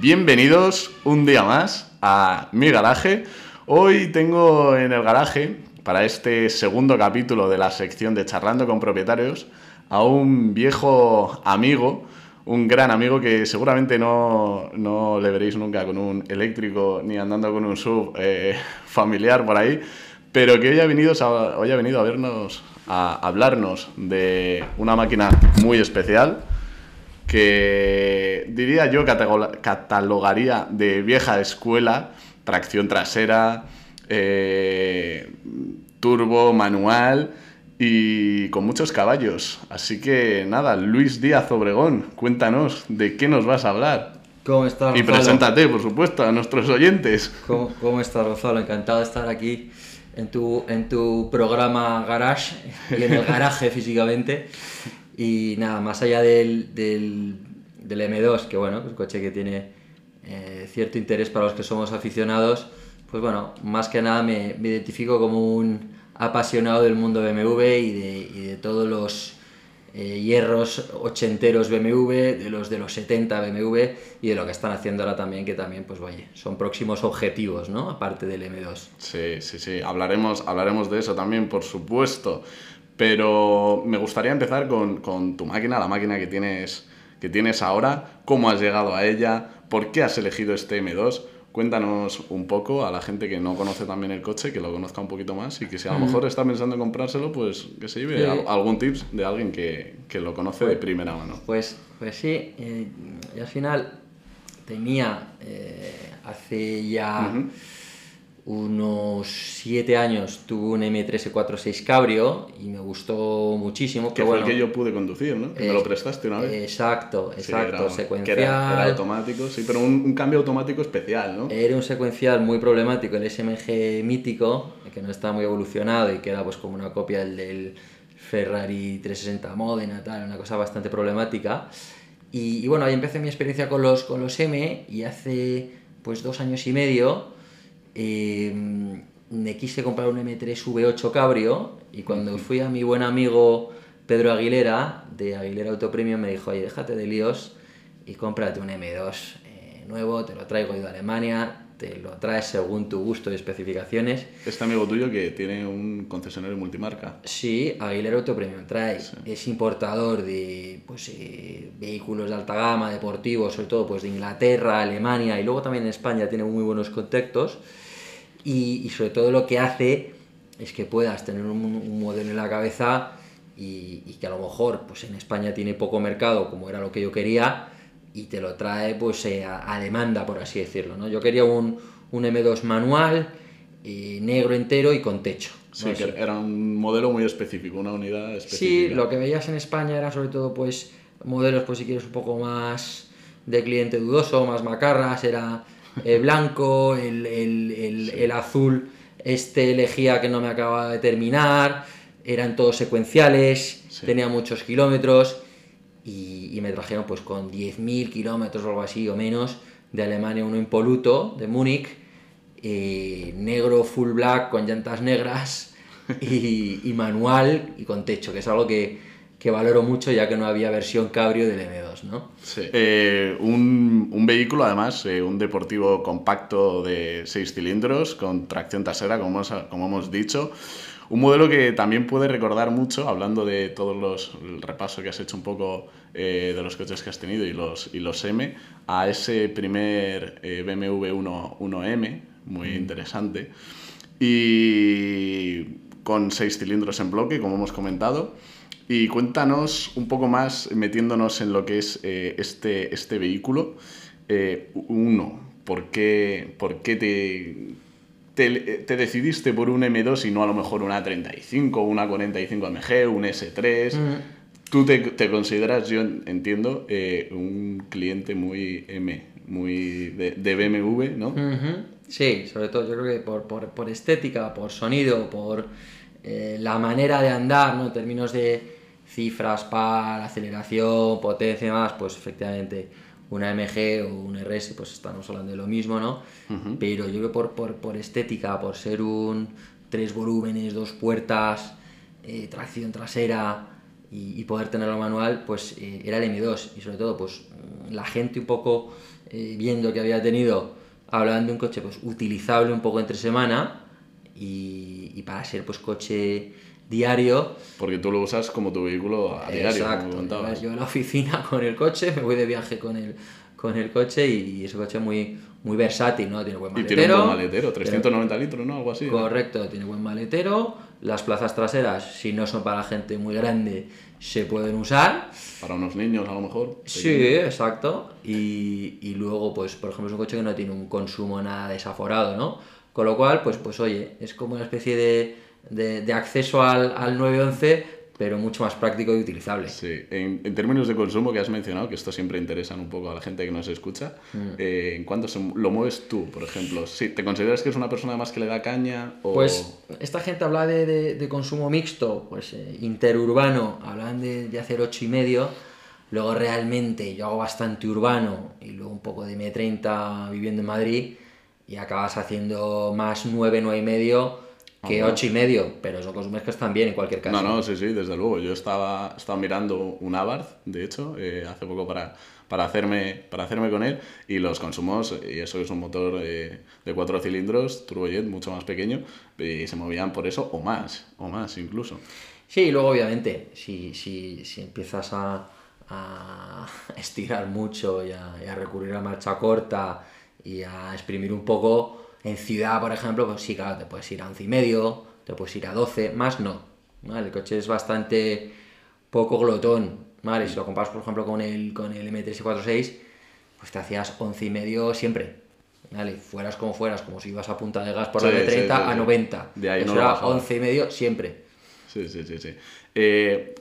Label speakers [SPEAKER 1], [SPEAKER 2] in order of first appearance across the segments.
[SPEAKER 1] Bienvenidos un día más a mi garaje. Hoy tengo en el garaje, para este segundo capítulo de la sección de Charlando con Propietarios, a un viejo amigo, un gran amigo que seguramente no, no le veréis nunca con un eléctrico ni andando con un sub eh, familiar por ahí, pero que hoy ha, venido, hoy ha venido a vernos, a hablarnos de una máquina muy especial que diría yo catalogaría de vieja escuela, tracción trasera, eh, turbo, manual y con muchos caballos. Así que nada, Luis Díaz Obregón, cuéntanos de qué nos vas a hablar.
[SPEAKER 2] ¿Cómo estás?
[SPEAKER 1] Y preséntate, por supuesto, a nuestros oyentes.
[SPEAKER 2] ¿Cómo, cómo estás, Gonzalo? Encantado de estar aquí en tu, en tu programa Garage y en el garaje físicamente. Y nada, más allá del, del, del M2, que bueno, es un coche que tiene eh, cierto interés para los que somos aficionados, pues bueno, más que nada me, identifico como un apasionado del mundo BMW y de, todos los eh, hierros ochenteros BMW, de los de los 70 BMW y de lo que están haciendo ahora también, que también, pues oye, son próximos objetivos, ¿no? Aparte del M2.
[SPEAKER 1] Sí, sí, sí, hablaremos, hablaremos de eso también, por supuesto. Pero me gustaría empezar con, con tu máquina, la máquina que tienes, que tienes ahora, cómo has llegado a ella, por qué has elegido este M2. Cuéntanos un poco a la gente que no conoce también el coche, que lo conozca un poquito más y que si a lo mejor está pensando en comprárselo, pues que se lleve
[SPEAKER 2] Sí.
[SPEAKER 1] algún tips de alguien que, que lo conoce de primera mano.
[SPEAKER 2] Pues, pues sí, eh, y al final tenía eh, hace ya. Unos siete años tuve un M346 Cabrio y me gustó muchísimo.
[SPEAKER 1] Que fue
[SPEAKER 2] bueno,
[SPEAKER 1] el que yo pude conducir, ¿no? Que me lo prestaste una vez.
[SPEAKER 2] Exacto,
[SPEAKER 1] Sí,
[SPEAKER 2] exacto,
[SPEAKER 1] era-
[SPEAKER 2] secuencial.
[SPEAKER 1] que era, era automático, sí, pero un, un cambio automático especial, ¿no?
[SPEAKER 2] Era un secuencial muy problemático, el SMG mítico, que no estaba muy evolucionado y que era pues como una copia del, del Ferrari 360 Modena, tal, una cosa bastante problemática. Y, y bueno, ahí empecé mi experiencia con los, con los M y hace pues dos años y medio eh, me quise comprar un M3 V8 Cabrio y cuando fui a mi buen amigo Pedro Aguilera de Aguilera Auto Premium me dijo, oye, déjate de líos y cómprate un M2 eh, nuevo, te lo traigo yo de Alemania, te lo traes según tu gusto y especificaciones.
[SPEAKER 1] Este amigo tuyo que tiene un concesionario multimarca.
[SPEAKER 2] Sí, Aguilera Auto Premium trae, es importador de pues, eh, vehículos de alta gama, deportivos, sobre todo pues, de Inglaterra, Alemania y luego también en España tiene muy buenos contactos y, y sobre todo lo que hace es que puedas tener un, un modelo en la cabeza y, y que a lo mejor pues, en España tiene poco mercado como era lo que yo quería y te lo trae pues eh, a, a demanda, por así decirlo. ¿no? Yo quería un, un M2 manual, eh, negro entero y con techo.
[SPEAKER 1] Sí,
[SPEAKER 2] ¿no?
[SPEAKER 1] que era un modelo muy específico, una unidad específica.
[SPEAKER 2] Sí, lo que veías en España era sobre todo pues modelos pues si quieres un poco más de cliente dudoso, más macarras, era el blanco, el, el- el- el azul, este elegía que no me acababa de terminar, eran todos secuenciales,
[SPEAKER 1] Sí.
[SPEAKER 2] tenía muchos kilómetros y, y me trajeron pues con 10.000 kilómetros o algo así o menos de Alemania uno impoluto, de Múnich, eh, negro full black con llantas negras y, y manual y con techo, que es algo que, que valoro mucho ya que no había versión cabrio del M2, ¿no?
[SPEAKER 1] Sí. Eh, un, un vehículo, además, eh, un deportivo compacto de 6 cilindros con tracción trasera, como hemos, como hemos dicho. Un modelo que también puede recordar mucho, hablando de todos los el repaso que has hecho un poco eh, de los coches que has tenido y los, y los M, a ese primer eh, BMW 1, 1M, muy interesante. Y con 6 cilindros en bloque, como hemos comentado. Y cuéntanos un poco más, metiéndonos en lo que es eh, este, este vehículo. Eh, uno, ¿por qué, por qué te, te, te decidiste por un M2 y no a lo mejor una 35, una 45 AMG, un S3? Tú te, te consideras, yo entiendo, eh, un cliente muy M, muy de, de BMW, ¿no?
[SPEAKER 2] Sí, sobre todo yo creo que por, por, por estética, por sonido, por eh, la manera de andar, ¿no? En términos de cifras, par, aceleración, potencia y demás, pues efectivamente una MG o un RS, pues estamos hablando de lo mismo, ¿no? Pero yo creo que por, por, por estética, por ser un tres volúmenes, dos puertas, eh, tracción trasera, y, poder tenerlo manual, pues eh, era el M2 y sobre todo pues la gente un poco eh, viendo que había tenido, hablaban de un coche pues utilizable un poco entre semana y, y para ser pues coche diario.
[SPEAKER 1] Porque tú lo usas como tu vehículo a diario.
[SPEAKER 2] Exacto. Yo a la oficina con el coche, me voy de viaje con el, con el coche y, ese coche muy, muy versátil, ¿no? Tiene buen maletero.
[SPEAKER 1] Y tiene un buen maletero, 390 litros, ¿no? Algo así.
[SPEAKER 2] Correcto, tiene buen maletero. Las plazas traseras, si no son para gente muy grande, se pueden usar.
[SPEAKER 1] Para unos niños, a lo mejor.
[SPEAKER 2] Sí, exacto. Y, y, luego, pues, por ejemplo, es un coche que no tiene un consumo nada desaforado, ¿no? Con lo cual, pues, pues oye, es como una especie de de, acceso al, al 911 pero mucho más práctico y utilizable.
[SPEAKER 1] Sí, en, en, términos de consumo que has mencionado, que esto siempre interesa un poco a la gente que nos escucha, mm. eh, ¿en cuánto lo mueves tú, por ejemplo? ¿Te consideras que es una persona más que le da caña? O...
[SPEAKER 2] Pues esta gente habla de, de, consumo mixto, pues eh, interurbano, hablan de, de hacer 8 y medio, luego realmente yo hago bastante urbano y luego un poco de M30 viviendo en Madrid y acabas haciendo más 9, 9 y medio que ocho y medio, pero eso consumes que están bien en cualquier caso.
[SPEAKER 1] No, no, sí, sí, desde luego. Yo estaba, estaba mirando un Abarth, de hecho, eh, hace poco para, para, hacerme, para hacerme con él, y los consumos, y eso es un motor eh, de cuatro cilindros, turbojet, mucho más pequeño, y se movían por eso, o más, o más incluso.
[SPEAKER 2] Sí, y luego obviamente, si, si, si empiezas a, a estirar mucho y a, y a recurrir a marcha corta y a exprimir un poco, en ciudad, por ejemplo, pues sí, claro, te puedes ir a 11 y medio, te puedes ir a 12, más no. El coche es bastante poco glotón, ¿vale? Si lo comparas, por ejemplo, con el, con el M3 46, pues te hacías 11 y medio siempre. ¿Vale? Fueras como fueras, como si ibas a punta de gas por la M30 a 90. De ahí Eso no era 11 y medio siempre.
[SPEAKER 1] Sí, sí, sí, sí. Eh,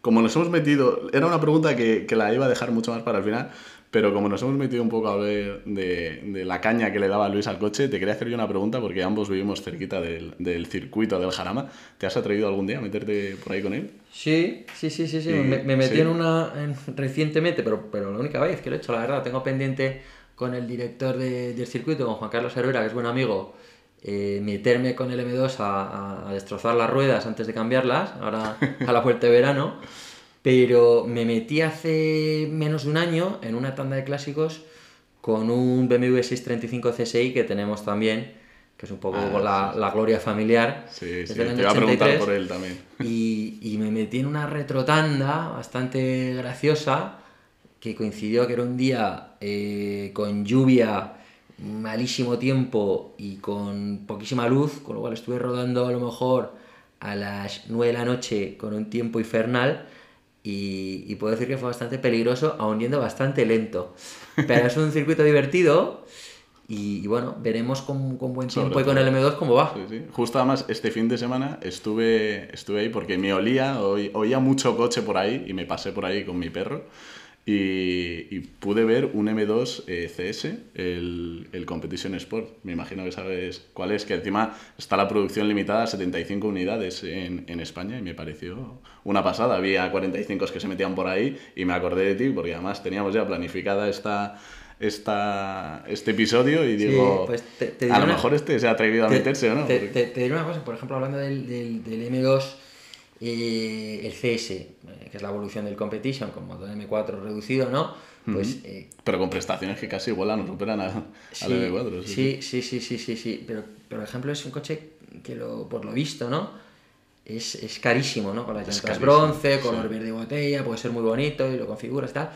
[SPEAKER 1] como nos hemos metido, era una pregunta que, que, la iba a dejar mucho más para el final, pero como nos hemos metido un poco a ver de, de, la caña que le daba Luis al coche, te quería hacer yo una pregunta porque ambos vivimos cerquita del, del, circuito del Jarama. ¿Te has atrevido algún día a meterte por ahí con él?
[SPEAKER 2] Sí, sí, sí, sí. sí. me, metí en una recientemente, pero, pero la única vez que lo he hecho, la verdad. Tengo pendiente con el director de, del circuito, con Juan Carlos Herrera, que es buen amigo, eh, meterme con el M2 a, a, destrozar las ruedas antes de cambiarlas, ahora a la vuelta de verano. Pero me metí hace menos de un año en una tanda de clásicos con un BMW 635 CSI que tenemos también, que es un poco ah, la, gloria familiar.
[SPEAKER 1] Sí, sí, te iba a preguntar por él también.
[SPEAKER 2] Y, y, me metí en una retrotanda bastante graciosa, que coincidió que era un día eh, con lluvia, malísimo tiempo y con poquísima luz, con lo cual estuve rodando a lo mejor a las 9 de la noche con un tiempo infernal y, puedo decir que fue bastante peligroso, aún yendo bastante lento. Pero es un circuito divertido y, bueno, veremos con, con buen tiempo y con el M2 cómo va.
[SPEAKER 1] Sí, sí. Justo además este fin de semana estuve, estuve ahí porque me olía, oía mucho coche por ahí y me pasé por ahí con mi perro. Y, pude ver un M2 eh, CS, el, el, Competition Sport. Me imagino que sabes cuál es, que encima está la producción limitada a 75 unidades en, en España y me pareció una pasada. Había 45 que se metían por ahí y me acordé de ti porque además teníamos ya planificada esta, esta, este episodio y digo, pues a lo mejor este se ha atrevido a meterse o no.
[SPEAKER 2] Te, te, diré una cosa, por ejemplo, hablando del, del, del M2 y el CS, eh, que es la evolución del Competition, con motor M4 reducido, ¿no? Pues,
[SPEAKER 1] eh, pero con prestaciones que casi igualan o superan al M4.
[SPEAKER 2] Sí, sí, sí, sí, sí, sí, Pero, por ejemplo, es un coche que, lo, por lo visto, ¿no? Es, es carísimo, ¿no? Con las llantas bronce, color verde botella, puede ser muy bonito y lo configuras tal.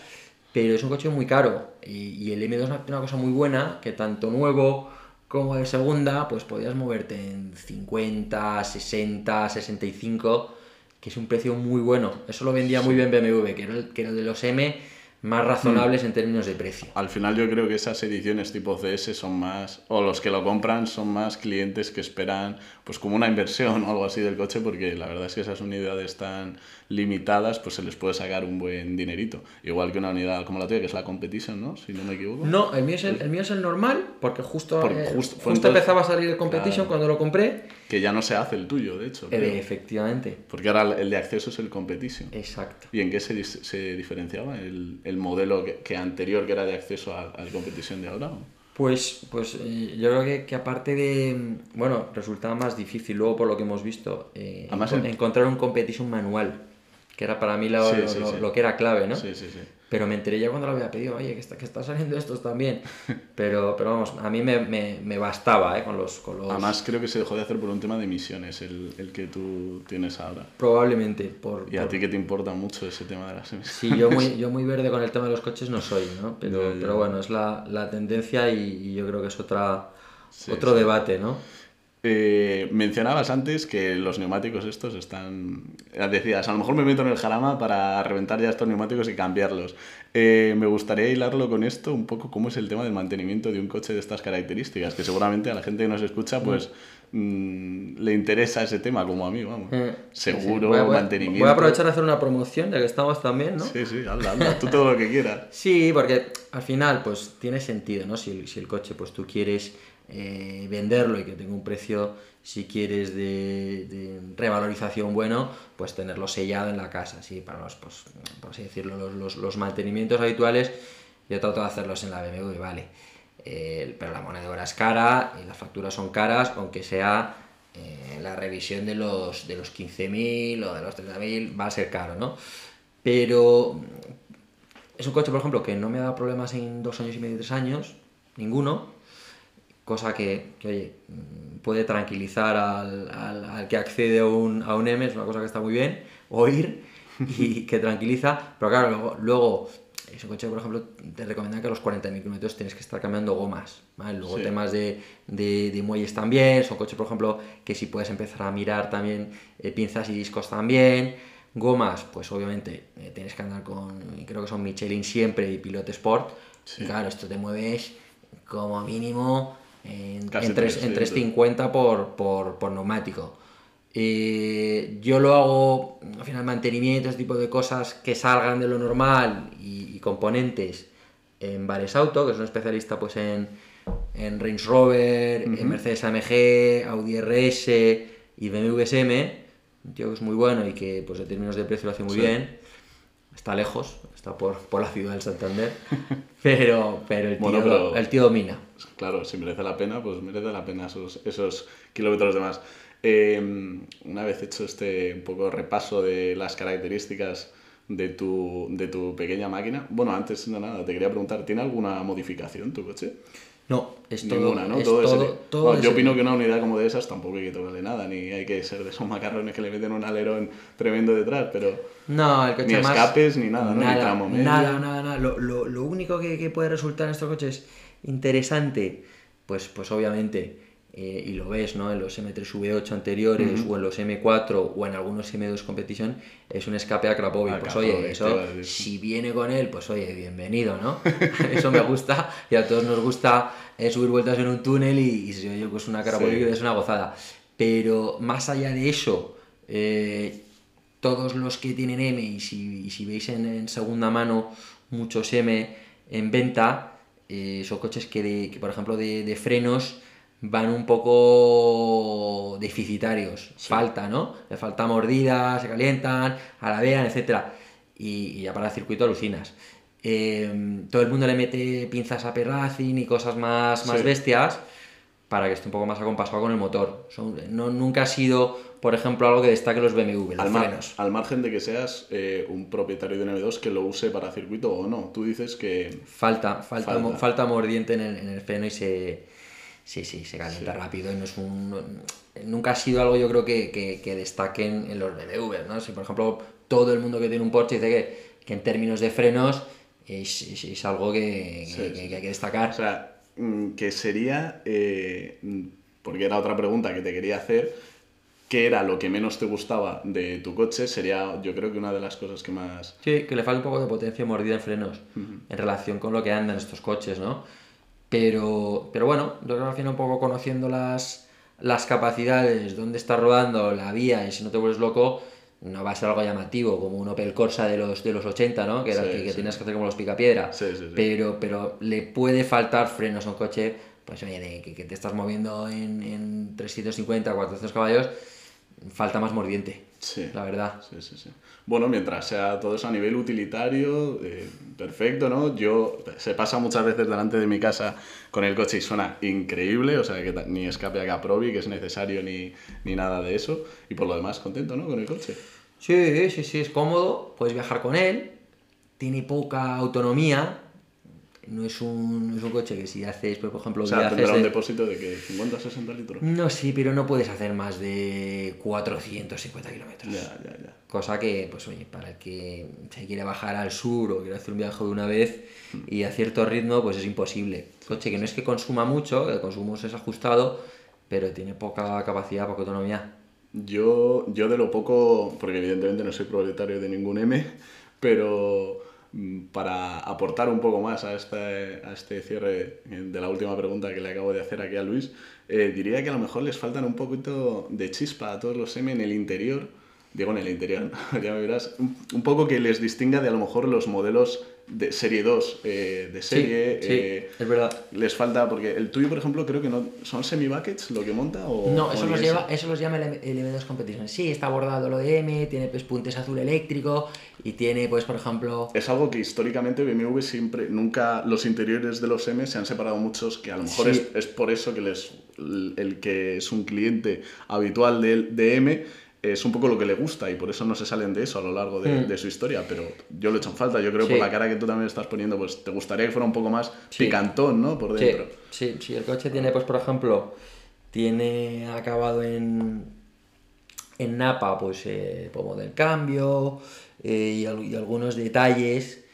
[SPEAKER 2] Pero es un coche muy caro. Y, y el M2 es una cosa muy buena, que tanto nuevo como de segunda, pues podías moverte en 50, 60, 65 que es un precio muy bueno. Eso lo vendía muy bien BMW, que era el, que era de los M más razonables hmm. en términos de precio.
[SPEAKER 1] Al final yo creo que esas ediciones tipo CS son más, o los que lo compran son más clientes que esperan pues como una inversión o algo así del coche, porque la verdad es que esas unidades tan limitadas pues se les puede sacar un buen dinerito. Igual que una unidad como la tuya, que es la Competition, ¿no? Si no me equivoco.
[SPEAKER 2] No, el mío es el, mío es el normal, porque justo, eh, justo, empezaba a salir el Competition cuando lo compré.
[SPEAKER 1] Que ya no se hace el tuyo, de hecho.
[SPEAKER 2] Eh, efectivamente.
[SPEAKER 1] Porque ahora el de acceso es el Competition.
[SPEAKER 2] Exacto.
[SPEAKER 1] ¿Y en qué se, se diferenciaba el, el modelo que, anterior que era de acceso al, al competición de ahora?
[SPEAKER 2] Pues, pues eh, yo creo que, que, aparte de. Bueno, resultaba más difícil luego por lo que hemos visto. Eh, encontrar un competition manual. Que era para mí lo,
[SPEAKER 1] Sí,
[SPEAKER 2] lo-
[SPEAKER 1] sí,
[SPEAKER 2] lo- lo que era clave, ¿no?
[SPEAKER 1] Sí, sí, sí.
[SPEAKER 2] Pero me enteré ya cuando lo había pedido, oye, que está, que está saliendo estos también. Pero, pero vamos, a mí me, me, me bastaba, ¿eh? Con los, con los...
[SPEAKER 1] Además, creo que se dejó de hacer por un tema de emisiones, el, el que tú tienes ahora.
[SPEAKER 2] Probablemente, por...
[SPEAKER 1] Y a
[SPEAKER 2] por-
[SPEAKER 1] ti que te importa mucho ese tema de las emisiones.
[SPEAKER 2] Sí, yo muy, yo muy verde con el tema de los coches no soy, ¿no? Pero, pero bueno, es la, la tendencia y, y yo creo que es otra,
[SPEAKER 1] Sí,
[SPEAKER 2] otro debate, ¿no?
[SPEAKER 1] Eh, mencionabas antes que los neumáticos estos están... Decías, a lo mejor me meto en el jarama para reventar ya estos neumáticos y cambiarlos. Eh, me gustaría hilarlo con esto un poco cómo es el tema del mantenimiento de un coche de estas características, que seguramente a la gente que nos escucha pues mm, le interesa ese tema como a mí, vamos.
[SPEAKER 2] Eh,
[SPEAKER 1] Seguro,
[SPEAKER 2] Voy a- voy a-
[SPEAKER 1] mantenimiento...
[SPEAKER 2] Voy a aprovechar de hacer una promoción, ya que estamos también, ¿no?
[SPEAKER 1] Sí, sí, hazla, hazla, tú todo lo que quieras.
[SPEAKER 2] Sí, porque al final, pues tiene sentido, ¿no? Si si el coche, pues tú quieres eh, venderlo y que tenga un precio, si quieres de, revalorización bueno, pues tenerlo sellado en la casa, sí, para los, pues, por así decirlo, los, los- mantenimientos habituales, yo trato de hacerlos en la BMW, vale. Eh, pero la moneda es cara y las facturas son caras, aunque sea eh, la revisión de los, de los 15.000 o de los 30.000 va a ser caro, ¿no? Pero es un coche, por ejemplo, que no me ha dado problemas en dos años y medio, tres años, ninguno, cosa que, que, oye, mm, puede tranquilizar al, al- al que accede a un, a un M, es una cosa que está muy bien, oír y que tranquiliza, pero claro, luego, luego es un coche, por ejemplo, te recomiendan que a los 40.000 kilómetros tienes que estar cambiando gomas, ¿vale? Luego
[SPEAKER 1] Sí.
[SPEAKER 2] temas de, de, de muelles también, son coches, por ejemplo, que si puedes empezar a mirar también eh, pinzas y discos también, Gomas, pues obviamente eh, tienes que andar con, creo que son Michelin siempre y Pilot Sport.
[SPEAKER 1] Sí.
[SPEAKER 2] Y claro, esto te mueves como mínimo en, en, tres- en
[SPEAKER 1] 300.
[SPEAKER 2] 350 por, por, por neumático. Eh, yo lo hago, al final, mantenimiento, ese tipo de cosas que salgan de lo normal y, y componentes en Bares Auto, que es un especialista pues en, en Range Rover, en Mercedes AMG, Audi RS y BMW SM, un tío que es muy bueno y que pues en términos de precio lo hace muy
[SPEAKER 1] Sí.
[SPEAKER 2] bien. Está lejos, está por, por la ciudad del Santander, pero, pero, el, tío,
[SPEAKER 1] Bueno, pero-
[SPEAKER 2] el tío domina.
[SPEAKER 1] Claro, si merece la pena, pues merece la pena esos, esos kilómetros de más. Eh, una vez hecho este un poco repaso de las características de tu, de tu pequeña máquina, bueno, antes de nada, te quería preguntar, ¿tiene alguna modificación tu coche?
[SPEAKER 2] No, es todo.
[SPEAKER 1] Ninguna, ¿no?
[SPEAKER 2] es
[SPEAKER 1] todo,
[SPEAKER 2] todo- todo
[SPEAKER 1] Bueno, yo opino que una unidad como de esas tampoco hay que tocarle nada, ni hay que ser de esos macarrones que le meten un alerón tremendo detrás, pero
[SPEAKER 2] No, el coche
[SPEAKER 1] ni
[SPEAKER 2] más-
[SPEAKER 1] escapes ni nada, ¿no? Ni
[SPEAKER 2] Nada,
[SPEAKER 1] tramo medio.
[SPEAKER 2] nada, nada, nada. Lo, lo- lo único que, que puede resultar en estos coches interesante, pues, pues obviamente, eh, y lo ves, ¿no? En los M3V8 anteriores, o en los M4, o en algunos M2 Competition, es un escape a Krapovic. Pues
[SPEAKER 1] Krapovic,
[SPEAKER 2] oye, eso, si viene con él, pues oye, bienvenido, ¿no? eso me gusta, y a todos nos gusta eh, subir vueltas en un túnel y, y si oye, pues una Krapovic
[SPEAKER 1] Sí.
[SPEAKER 2] es una gozada. Pero más allá de eso, eh, todos los que tienen M, y si, y si veis en, en segunda mano muchos M en venta, son coches que, de- que, por ejemplo, de, de frenos van un poco deficitarios. Falta, ¿no? Le falta mordida, se calientan, alabean, etc. Y, y ya para el circuito alucinas. Eh, todo el mundo le mete pinzas a Perracin y cosas más, más
[SPEAKER 1] Sí.
[SPEAKER 2] bestias para que esté un poco más acompasado con el motor. Son- no, nunca ha sido, por ejemplo, algo que destaque los BMW, los
[SPEAKER 1] Al, mar- al margen de que seas eh, un propietario de un M2 que lo use para circuito o no, tú dices que
[SPEAKER 2] Falta, falta,
[SPEAKER 1] Falta.
[SPEAKER 2] mo- falta mordiente en el, en el freno y se. Sí, sí, se calienta
[SPEAKER 1] Sí.
[SPEAKER 2] rápido y no es un. nunca ha sido algo, yo creo, que, que, que destaquen en los BMW, ¿no? Si, por ejemplo, todo el mundo que tiene un Porsche dice que, que en términos de frenos es, es- es algo que,
[SPEAKER 1] Sí,
[SPEAKER 2] que-
[SPEAKER 1] sí,
[SPEAKER 2] hay que destacar.
[SPEAKER 1] O sea, mm, que sería, eh, porque era otra pregunta que te quería hacer, ¿qué era lo que menos te gustaba de tu coche? Sería, yo creo que una de las cosas que más...
[SPEAKER 2] Sí, que le falta un poco de potencia mordida en frenos en relación con lo que andan estos coches, ¿no? Pero, pero bueno, yo creo que al final un poco conociendo las, las capacidades, dónde está rodando la vía y si no te vuelves loco, no va a ser algo llamativo, como un Opel Corsa de los, de los 80, ¿no? Que, era
[SPEAKER 1] Sí,
[SPEAKER 2] el que, que
[SPEAKER 1] sí.
[SPEAKER 2] tenías que hacer como los picapiedra.
[SPEAKER 1] Sí.
[SPEAKER 2] Pero, pero le puede faltar frenos a un coche, pues oye, de que, que te estás moviendo en, en 350, 400 caballos, falta más mordiente,
[SPEAKER 1] Sí.
[SPEAKER 2] la verdad.
[SPEAKER 1] Sí, sí, sí. Bueno, mientras sea todo eso a nivel utilitario, eh, perfecto, ¿no? Yo, se pasa muchas veces delante de mi casa con el coche y suena increíble, o sea, que ni escape a Caprovi, que es necesario, ni, ni nada de eso. Y por lo demás, contento, ¿no? Con el coche.
[SPEAKER 2] Sí, sí, sí, es cómodo, puedes viajar con él, tiene poca autonomía, no es un, no es un coche que si haces, pues, por ejemplo,
[SPEAKER 1] O sea,
[SPEAKER 2] viajes
[SPEAKER 1] tendrá un
[SPEAKER 2] de-
[SPEAKER 1] depósito de que 50 60 litros.
[SPEAKER 2] No, sí, pero no puedes hacer más de 450 kilómetros.
[SPEAKER 1] Ya, ya, ya.
[SPEAKER 2] Cosa que, pues oye, para el que se quiere bajar al sur o quiere hacer un viaje de una vez y a cierto ritmo, pues es imposible. Coche que no es que consuma mucho, el consumo es ajustado, pero tiene poca capacidad, poca autonomía.
[SPEAKER 1] Yo, yo de lo poco, porque evidentemente no soy propietario de ningún M, pero para aportar un poco más a este, a este cierre eh, de la última pregunta que le acabo de hacer aquí a Luis, eh, diría que a lo mejor les faltan un poquito de chispa a todos los M en el interior, digo en el interior, ya me verás, un poco que les distinga de a lo mejor los modelos de serie 2, eh, de serie,
[SPEAKER 2] sí,
[SPEAKER 1] eh,
[SPEAKER 2] es verdad.
[SPEAKER 1] les falta, porque el tuyo, por ejemplo, creo que no, ¿son semi-buckets lo que monta? O,
[SPEAKER 2] No, eso los, lleva, eso los llama el, el M2 Competition. Sí, está bordado lo de M, tiene pues, puntes azul eléctrico y tiene, pues, por ejemplo,
[SPEAKER 1] Es algo que históricamente BMW siempre, nunca, los interiores de los M se han separado muchos, que a lo mejor
[SPEAKER 2] Sí.
[SPEAKER 1] es, es por eso que les, el, el que es un cliente habitual de, de M es un poco lo que le gusta y por eso no se salen de eso a lo largo de,
[SPEAKER 2] Mm.
[SPEAKER 1] de su historia, pero yo lo he hecho en falta, yo creo
[SPEAKER 2] Sí.
[SPEAKER 1] por la cara que tú también estás poniendo, pues te gustaría que fuera un poco más
[SPEAKER 2] Sí.
[SPEAKER 1] picantón, ¿no? Por dentro.
[SPEAKER 2] sí, sí, el coche tiene, pues por ejemplo, tiene acabado en, en Napa, pues eh, pomo del cambio eh, y, al- y algunos detalles,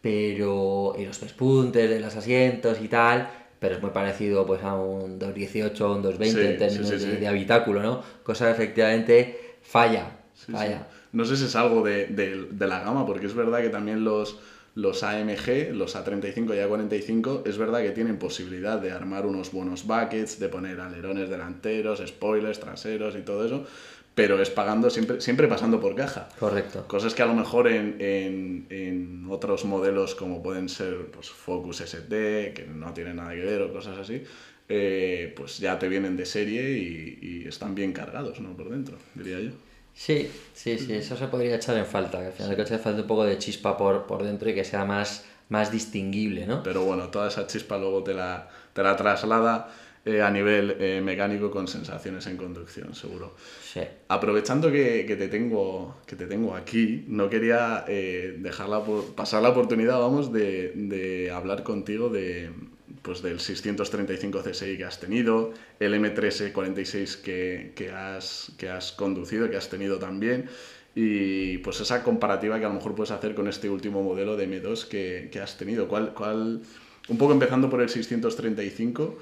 [SPEAKER 2] pero y los pespuntes de los asientos y tal, pero es muy parecido pues a un 218 o un 220
[SPEAKER 1] Sí,
[SPEAKER 2] en términos de, de habitáculo, ¿no? Cosa que efectivamente falla,
[SPEAKER 1] Sí, sí.
[SPEAKER 2] falla.
[SPEAKER 1] No sé si es algo de, de- de la gama, porque es verdad que también los, los AMG, los A35 y A45, es verdad que tienen posibilidad de armar unos buenos buckets, de poner alerones delanteros, spoilers traseros y todo eso, pero es pagando siempre, siempre pasando por caja.
[SPEAKER 2] Correcto.
[SPEAKER 1] Cosas que a lo mejor en, en- en otros modelos como pueden ser pues, Focus ST, que no tienen nada que ver o cosas así, eh, pues ya te vienen de serie y, y están bien cargados ¿no? por dentro, diría yo.
[SPEAKER 2] Sí, sí, sí, eso se podría echar en falta, que al final le falta un poco de chispa por, por dentro y que sea más, más distinguible, ¿no?
[SPEAKER 1] Pero bueno, toda esa chispa luego te la, te la traslada eh, a nivel eh, mecánico con sensaciones en conducción, seguro.
[SPEAKER 2] Sí.
[SPEAKER 1] Aprovechando que, que te, tengo, que te tengo aquí, no quería eh, dejarla por- pasar la oportunidad, vamos, de, de hablar contigo de, pues, del 635 CSI que has tenido, el M346 que, que, has, que has conducido, que has tenido también, y pues esa comparativa que a lo mejor puedes hacer con este último modelo de M2 que, que has tenido. ¿Cuál, cuál, un poco empezando por el 635,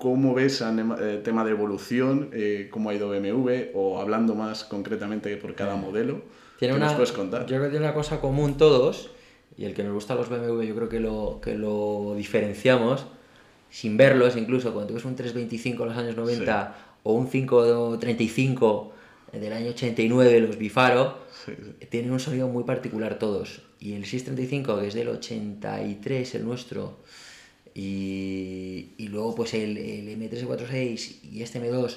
[SPEAKER 1] ¿Cómo ves el tema de evolución? Eh, ¿Cómo ha ido BMW? O hablando más concretamente por cada modelo.
[SPEAKER 2] Tiene
[SPEAKER 1] ¿Qué
[SPEAKER 2] una,
[SPEAKER 1] nos puedes contar?
[SPEAKER 2] Yo creo que tiene una cosa común todos, y el que nos gusta los BMW yo creo que lo, que lo diferenciamos, sin verlos incluso, cuando tú ves un 325 en los años 90 o un 535 del año 89, los Bifaro,
[SPEAKER 1] Sí, sí.
[SPEAKER 2] tienen un sonido muy particular todos. Y el 635, que es del 83, el nuestro, y, y luego pues el, el M346 y este M2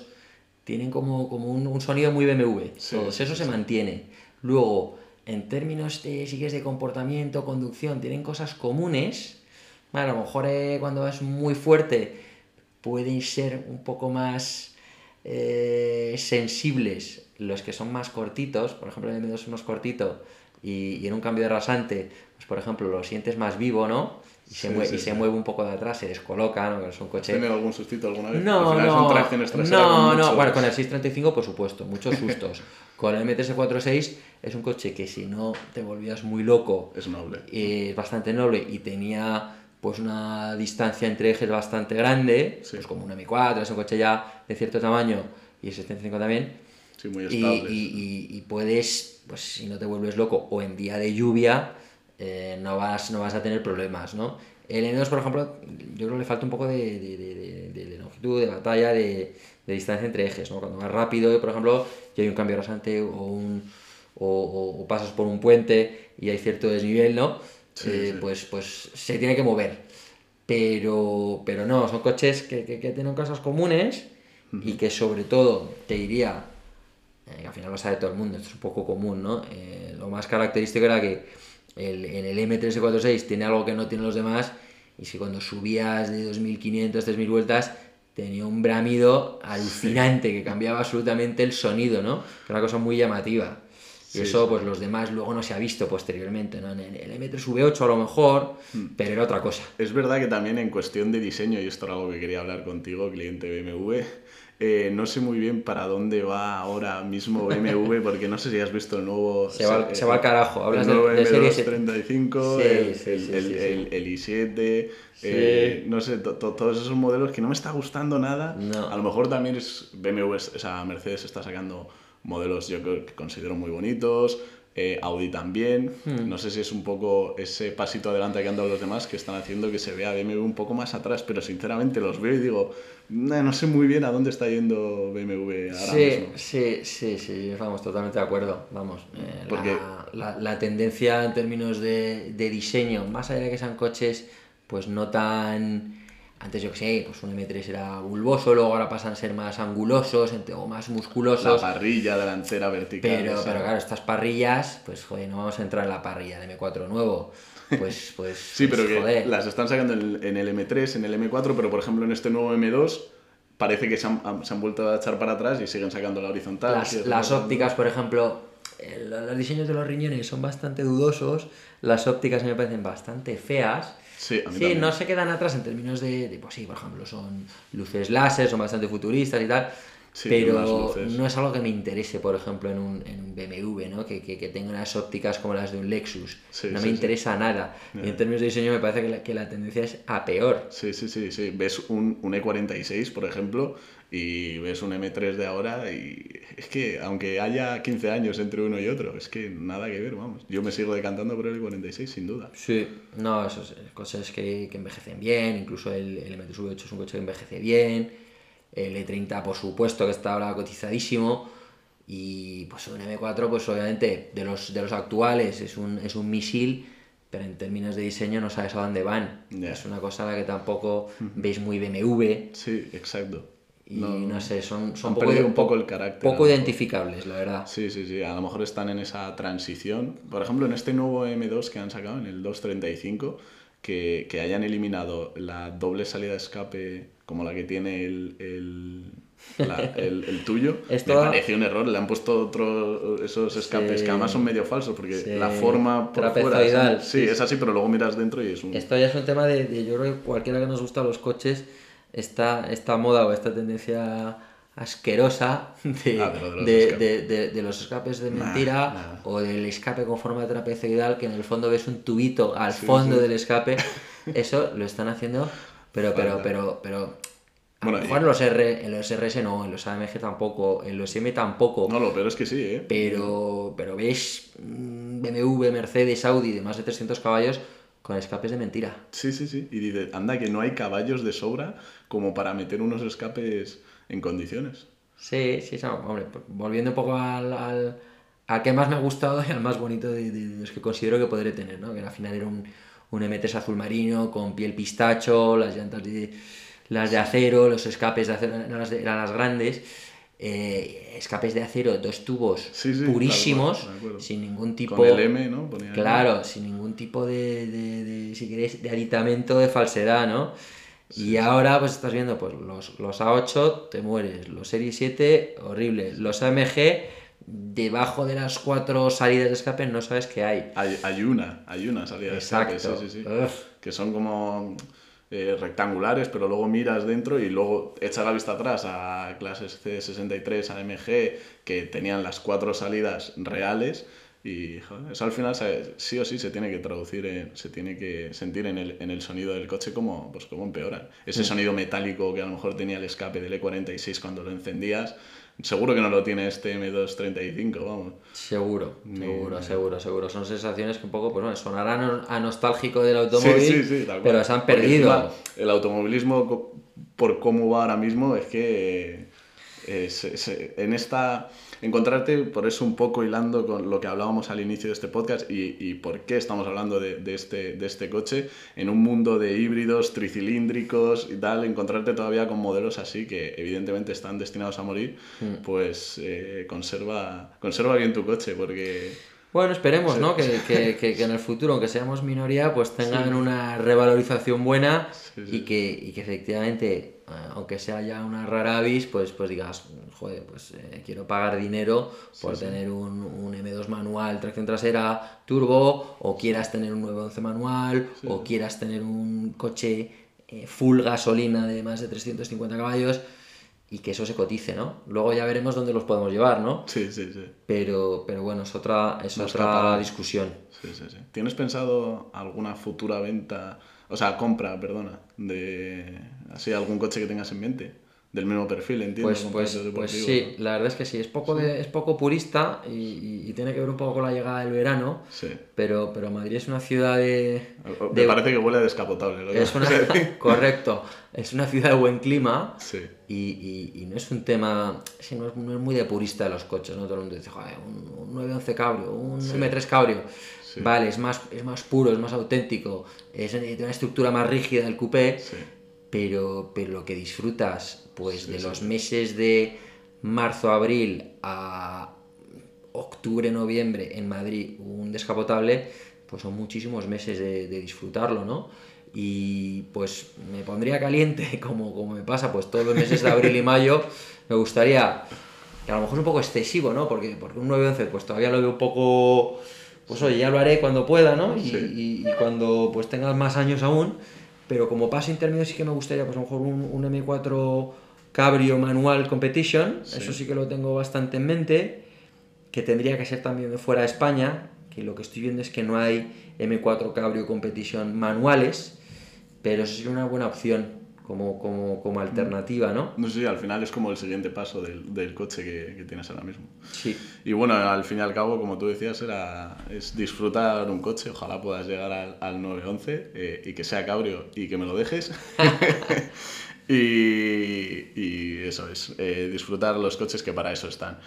[SPEAKER 2] tienen como, como un, un sonido muy BMW. Todos, eso se mantiene. Luego, en términos de, si de comportamiento, conducción, tienen cosas comunes. A lo mejor eh, cuando vas muy fuerte pueden ser un poco más eh, sensibles los que son más cortitos, por ejemplo el M2 es más cortito y, y en un cambio de rasante, pues por ejemplo lo sientes más vivo, ¿no? Y, se,
[SPEAKER 1] Sí,
[SPEAKER 2] mueve,
[SPEAKER 1] sí,
[SPEAKER 2] y se
[SPEAKER 1] sí.
[SPEAKER 2] mueve un poco de atrás, se descoloca, ¿no? Es un coche...
[SPEAKER 1] ¿Tenido algún sustito alguna vez?
[SPEAKER 2] No,
[SPEAKER 1] Al final
[SPEAKER 2] no,
[SPEAKER 1] son tracciones traseras
[SPEAKER 2] no, no, bueno, con el 635 por supuesto, muchos sustos. con el MT-46 es un coche que si no te volvías muy loco,
[SPEAKER 1] Es noble.
[SPEAKER 2] eh, es bastante noble y tenía pues una distancia entre ejes bastante grande,
[SPEAKER 1] Sí.
[SPEAKER 2] pues como un M4, es un coche ya de cierto tamaño y el 735 también,
[SPEAKER 1] Sí, muy
[SPEAKER 2] y,
[SPEAKER 1] estable.
[SPEAKER 2] y- y- y puedes, pues si no te vuelves loco o en día de lluvia, eh, no, vas, no vas a tener problemas, ¿no? El M2, por ejemplo, yo creo que le falta un poco de, de- de- de- longitud, de batalla, de, de distancia entre ejes, ¿no? Cuando vas rápido, por ejemplo, y hay un cambio rasante o, un, o, o- o pasas por un puente y hay cierto desnivel, ¿no?
[SPEAKER 1] Sí,
[SPEAKER 2] Eh,
[SPEAKER 1] sí.
[SPEAKER 2] Pues, pues se tiene que mover. Pero, pero no, son coches que, que- que tienen cosas comunes y que sobre todo, te diría, eh, que al final lo sabe todo el mundo, esto es un poco común, ¿no? Eh, lo más característico era que el, en el M346 tiene algo que no tienen los demás y si cuando subías de 2500, 3000 vueltas tenía un bramido alucinante que cambiaba absolutamente el sonido, ¿no? Era una cosa muy llamativa. Y eso, pues los demás luego no se ha visto posteriormente, ¿no? En el M3 V8 a lo mejor,
[SPEAKER 1] Hmm.
[SPEAKER 2] pero era otra cosa.
[SPEAKER 1] Es verdad que también en cuestión de diseño, y esto era algo que quería hablar contigo, cliente BMW, eh, no sé muy bien para dónde va ahora mismo BMW, porque no sé si has visto el nuevo...
[SPEAKER 2] Se va,
[SPEAKER 1] eh,
[SPEAKER 2] se va al carajo. Hablas
[SPEAKER 1] el nuevo
[SPEAKER 2] de, de serie 7.
[SPEAKER 1] M235,
[SPEAKER 2] Sí,
[SPEAKER 1] el,
[SPEAKER 2] sí,
[SPEAKER 1] el-
[SPEAKER 2] sí,
[SPEAKER 1] el-
[SPEAKER 2] sí, sí.
[SPEAKER 1] el- el i7, eh, no sé, to- to- todos esos modelos que no me está gustando nada.
[SPEAKER 2] No.
[SPEAKER 1] A lo mejor también es BMW, o sea, Mercedes está sacando modelos yo creo que considero muy bonitos. eh, Audi también.
[SPEAKER 2] Hmm.
[SPEAKER 1] No sé si es un poco ese pasito adelante que han dado los demás que están haciendo que se vea BMW un poco más atrás, pero sinceramente los veo y digo, "Nah, no sé muy bien a dónde está yendo BMW ahora
[SPEAKER 2] Sí,
[SPEAKER 1] mismo.
[SPEAKER 2] sí, sí, sí, vamos, totalmente de acuerdo. Vamos, eh,
[SPEAKER 1] Porque-
[SPEAKER 2] la, la- la tendencia en términos de, de diseño, más allá de que sean coches, pues no tan. Antes yo que sé, pues un M3 era bulboso, luego ahora pasan a ser más angulosos o más
[SPEAKER 1] La
[SPEAKER 2] musculosos.
[SPEAKER 1] parrilla delantera vertical.
[SPEAKER 2] Pero, pero claro, estas parrillas, pues joder, no vamos a entrar en la parrilla del M4 nuevo. Pues, pues.
[SPEAKER 1] Sí,
[SPEAKER 2] pues,
[SPEAKER 1] pero que
[SPEAKER 2] joder.
[SPEAKER 1] las están sacando en el, en el M3, en el M4, pero por ejemplo en este nuevo M2 parece que se han, se han vuelto a echar para atrás y siguen sacando la horizontal.
[SPEAKER 2] Las, las ópticas, por ejemplo, lo- los diseños de los riñones son bastante dudosos, las ópticas me parecen bastante feas.
[SPEAKER 1] Sí, a mí
[SPEAKER 2] Sí, no se quedan atrás en términos de, de, pues sí, por ejemplo, son luces láser, son bastante futuristas y tal,
[SPEAKER 1] Sí,
[SPEAKER 2] pero no es algo que me interese, por ejemplo, en un, en un BMW, ¿no? Que, que, que tenga unas ópticas como las de un Lexus.
[SPEAKER 1] Sí,
[SPEAKER 2] no
[SPEAKER 1] sí,
[SPEAKER 2] me interesa nada. Y en términos de diseño me parece que la, que la tendencia es a peor.
[SPEAKER 1] Sí, sí, sí, sí. Ves un, un E46, por ejemplo, y ves un M3 de ahora y es que aunque haya 15 años entre uno y otro, es que nada que ver, vamos. Yo me sigo decantando por el E46, sin duda.
[SPEAKER 2] Sí, no, esos eh, coches que, que envejecen bien, incluso el, el M3 V8 es un coche que envejece bien, el E30 por supuesto que está ahora cotizadísimo y pues un M4 pues obviamente de los, de los actuales es un, es un misil, pero en términos de diseño no sabes a dónde van. Es una cosa a la que tampoco veis muy BMW
[SPEAKER 1] Sí, exacto.
[SPEAKER 2] Y no, sé, son, son poco,
[SPEAKER 1] un poco el carácter,
[SPEAKER 2] poco identificables, la verdad.
[SPEAKER 1] Sí, sí, sí. A lo mejor están en esa transición. Por ejemplo, en este nuevo M2 que han sacado, en el 235, que, que hayan eliminado la doble salida de escape como la que tiene el, el, la- el- el tuyo,
[SPEAKER 2] Esto-
[SPEAKER 1] me parece un error. Le han puesto otro, esos escapes
[SPEAKER 2] Sí.
[SPEAKER 1] que además son medio falsos porque
[SPEAKER 2] Sí.
[SPEAKER 1] la forma por fuera... Es- Sí,
[SPEAKER 2] sí.
[SPEAKER 1] es así, pero luego miras dentro y es un...
[SPEAKER 2] Esto ya es un tema de, de- yo creo que cualquiera que nos gusta los coches, esta, esta moda o esta tendencia asquerosa de,
[SPEAKER 1] Ah, de lo de los
[SPEAKER 2] de-
[SPEAKER 1] escapes.
[SPEAKER 2] de- de- de los escapes de mentira
[SPEAKER 1] nah.
[SPEAKER 2] o del escape con forma trapezoidal que en el fondo ves un tubito al
[SPEAKER 1] Sí,
[SPEAKER 2] fondo
[SPEAKER 1] sí.
[SPEAKER 2] del escape, eso lo están haciendo, pero, pero, pero, pero... A
[SPEAKER 1] Bueno,
[SPEAKER 2] lo
[SPEAKER 1] y-
[SPEAKER 2] mejor en los, R, en los RS no, en los AMG tampoco, en los M tampoco.
[SPEAKER 1] No, lo peor es que sí, ¿eh?
[SPEAKER 2] Pero, pero ves mm, BMW, Mercedes, Audi de más de 300 caballos con escapes de mentira.
[SPEAKER 1] Sí, sí, sí. Y dice, anda, que no hay caballos de sobra como para meter unos escapes en condiciones.
[SPEAKER 2] Sí, sí, no, hombre, pues, volviendo un poco al, al, al que más me ha gustado y al más bonito de, de- de los que considero que podré tener, ¿no? Que al final era un, un M3 azul marino con piel pistacho, las llantas de, las de acero, los escapes de acero eran las, eran las grandes, eh, escapes de acero, dos tubos
[SPEAKER 1] Sí, sí,
[SPEAKER 2] purísimos,
[SPEAKER 1] acuerdo.
[SPEAKER 2] sin ningún tipo...
[SPEAKER 1] Con el M, ¿no? Ponía-
[SPEAKER 2] Claro, sin ningún tipo de, de- de, si queréis, de aditamento de falsedad, ¿no? y ahora pues estás viendo pues los, los A8 te mueres, los Serie 7 horrible, los AMG debajo de las cuatro salidas de escape no sabes qué hay.
[SPEAKER 1] Hay, hay una, hay una salida de escape, sí, sí, sí.
[SPEAKER 2] Uf.
[SPEAKER 1] Que son como eh, rectangulares, pero luego miras dentro y luego echas la vista atrás a clases C63, AMG, que tenían las cuatro salidas reales. Y joder, eso al final se- sí o sí se tiene que traducir, en- se tiene que sentir en el, en el sonido del coche como, pues, como empeoran. Ese sonido metálico que a lo mejor tenía el escape del E46 cuando lo encendías, seguro que no lo tiene este M235, vamos.
[SPEAKER 2] Seguro,
[SPEAKER 1] Ni-
[SPEAKER 2] seguro, seguro, seguro. Son sensaciones que un poco, pues bueno, sonarán a- nostálgico del automóvil,
[SPEAKER 1] Sí, sí, sí, tal cual.
[SPEAKER 2] pero se han perdido.
[SPEAKER 1] encima, el automovilismo, por cómo va ahora mismo, es que en esta. Encontrarte, por eso un poco hilando con lo que hablábamos al inicio de este podcast y, y por qué estamos hablando de, de este, de este coche, en un mundo de híbridos, tricilíndricos y tal, encontrarte todavía con modelos así que evidentemente están destinados a morir,
[SPEAKER 2] Hmm.
[SPEAKER 1] pues eh, conserva, conserva bien tu coche porque...
[SPEAKER 2] Bueno, esperemos, ¿no? Que, que, que, en el futuro, aunque seamos minoría, pues tengan una revalorización buena y, que, y que efectivamente, aunque sea ya una rara avis, pues, pues digas, joder, pues eh, quiero pagar dinero por tener un, un, M2 manual, tracción trasera, turbo, o quieras tener un 911 manual, o quieras tener un coche eh, full gasolina de más de 350 caballos y que eso se cotice, ¿no? Luego ya veremos dónde los podemos llevar, ¿no?
[SPEAKER 1] Sí, sí, sí.
[SPEAKER 2] Pero, pero bueno, es otra, es otra discusión.
[SPEAKER 1] Sí, sí, sí. ¿Tienes pensado alguna futura venta, o sea, compra, perdona, de así algún coche que tengas en mente? del mismo perfil, entiendo.
[SPEAKER 2] Pues, pues, pues sí, la verdad es que sí, es poco, de, es poco purista y, tiene que ver un poco con la llegada del verano, sí. pero, pero Madrid es una ciudad de...
[SPEAKER 1] Me parece que huele a descapotable.
[SPEAKER 2] es una, correcto, es una ciudad de buen clima sí. y, y, no es un tema, no, es, muy de purista de los coches, ¿no? Todo el mundo dice, joder, un, 911 Cabrio, un M3 Cabrio. Vale, es más, es más puro, es más auténtico, es, una estructura más rígida el coupé, pero, pero lo que disfrutas pues de los meses de marzo, abril a octubre, noviembre en Madrid un descapotable, pues son muchísimos meses de, disfrutarlo, ¿no? Y pues me pondría caliente, como, como me pasa pues todos los meses de abril y mayo, me gustaría, que a lo mejor es un poco excesivo, ¿no? Porque, porque un 911 pues todavía lo veo un poco, pues oye, ya lo haré cuando pueda, ¿no? Y, y, cuando pues tengas más años aún, pero como paso intermedio sí que me gustaría, pues a lo mejor un, un M4 Cabrio Manual Competition, eso sí que lo tengo bastante en mente, que tendría que ser también de fuera de España, que lo que estoy viendo es que no hay M4 Cabrio Competition manuales, pero eso sería una buena opción como, como, como alternativa, ¿no?
[SPEAKER 1] No sé, al final es como el siguiente paso del, del coche que, que, tienes ahora mismo.
[SPEAKER 2] Sí.
[SPEAKER 1] Y bueno, al fin y al cabo, como tú decías, era, es disfrutar un coche, ojalá puedas llegar al, al 911 eh, y que sea cabrio y que me lo dejes. y, y, eso es, eh, disfrutar los coches que para eso están.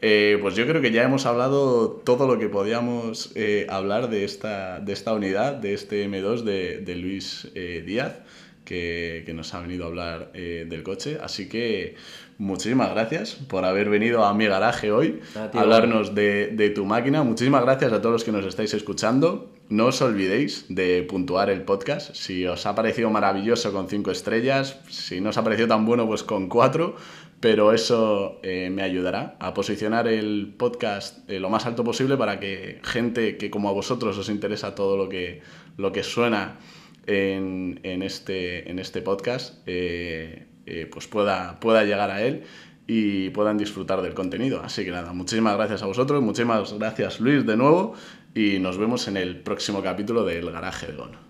[SPEAKER 1] Eh, pues yo creo que ya hemos hablado todo lo que podíamos hablar de esta, de esta unidad, de este M2 de, de Luis Díaz que, nos ha venido a hablar eh, del coche. Así que muchísimas gracias por haber venido a mi garaje hoy a, hablarnos de, tu máquina. Muchísimas gracias a todos los que nos estáis escuchando. No os olvidéis de puntuar el podcast. Si os ha parecido maravilloso con cinco estrellas, si no os ha parecido tan bueno, pues con cuatro. Pero eso eh, me ayudará a posicionar el podcast eh, lo más alto posible para que gente que como a vosotros os interesa todo lo que, lo que suena en, en, este, en este podcast eh, eh, pues pueda, pueda llegar a él y puedan disfrutar del contenido. Así que nada, muchísimas gracias a vosotros, muchísimas gracias Luis de nuevo y nos vemos en el próximo capítulo del Garaje de Gono.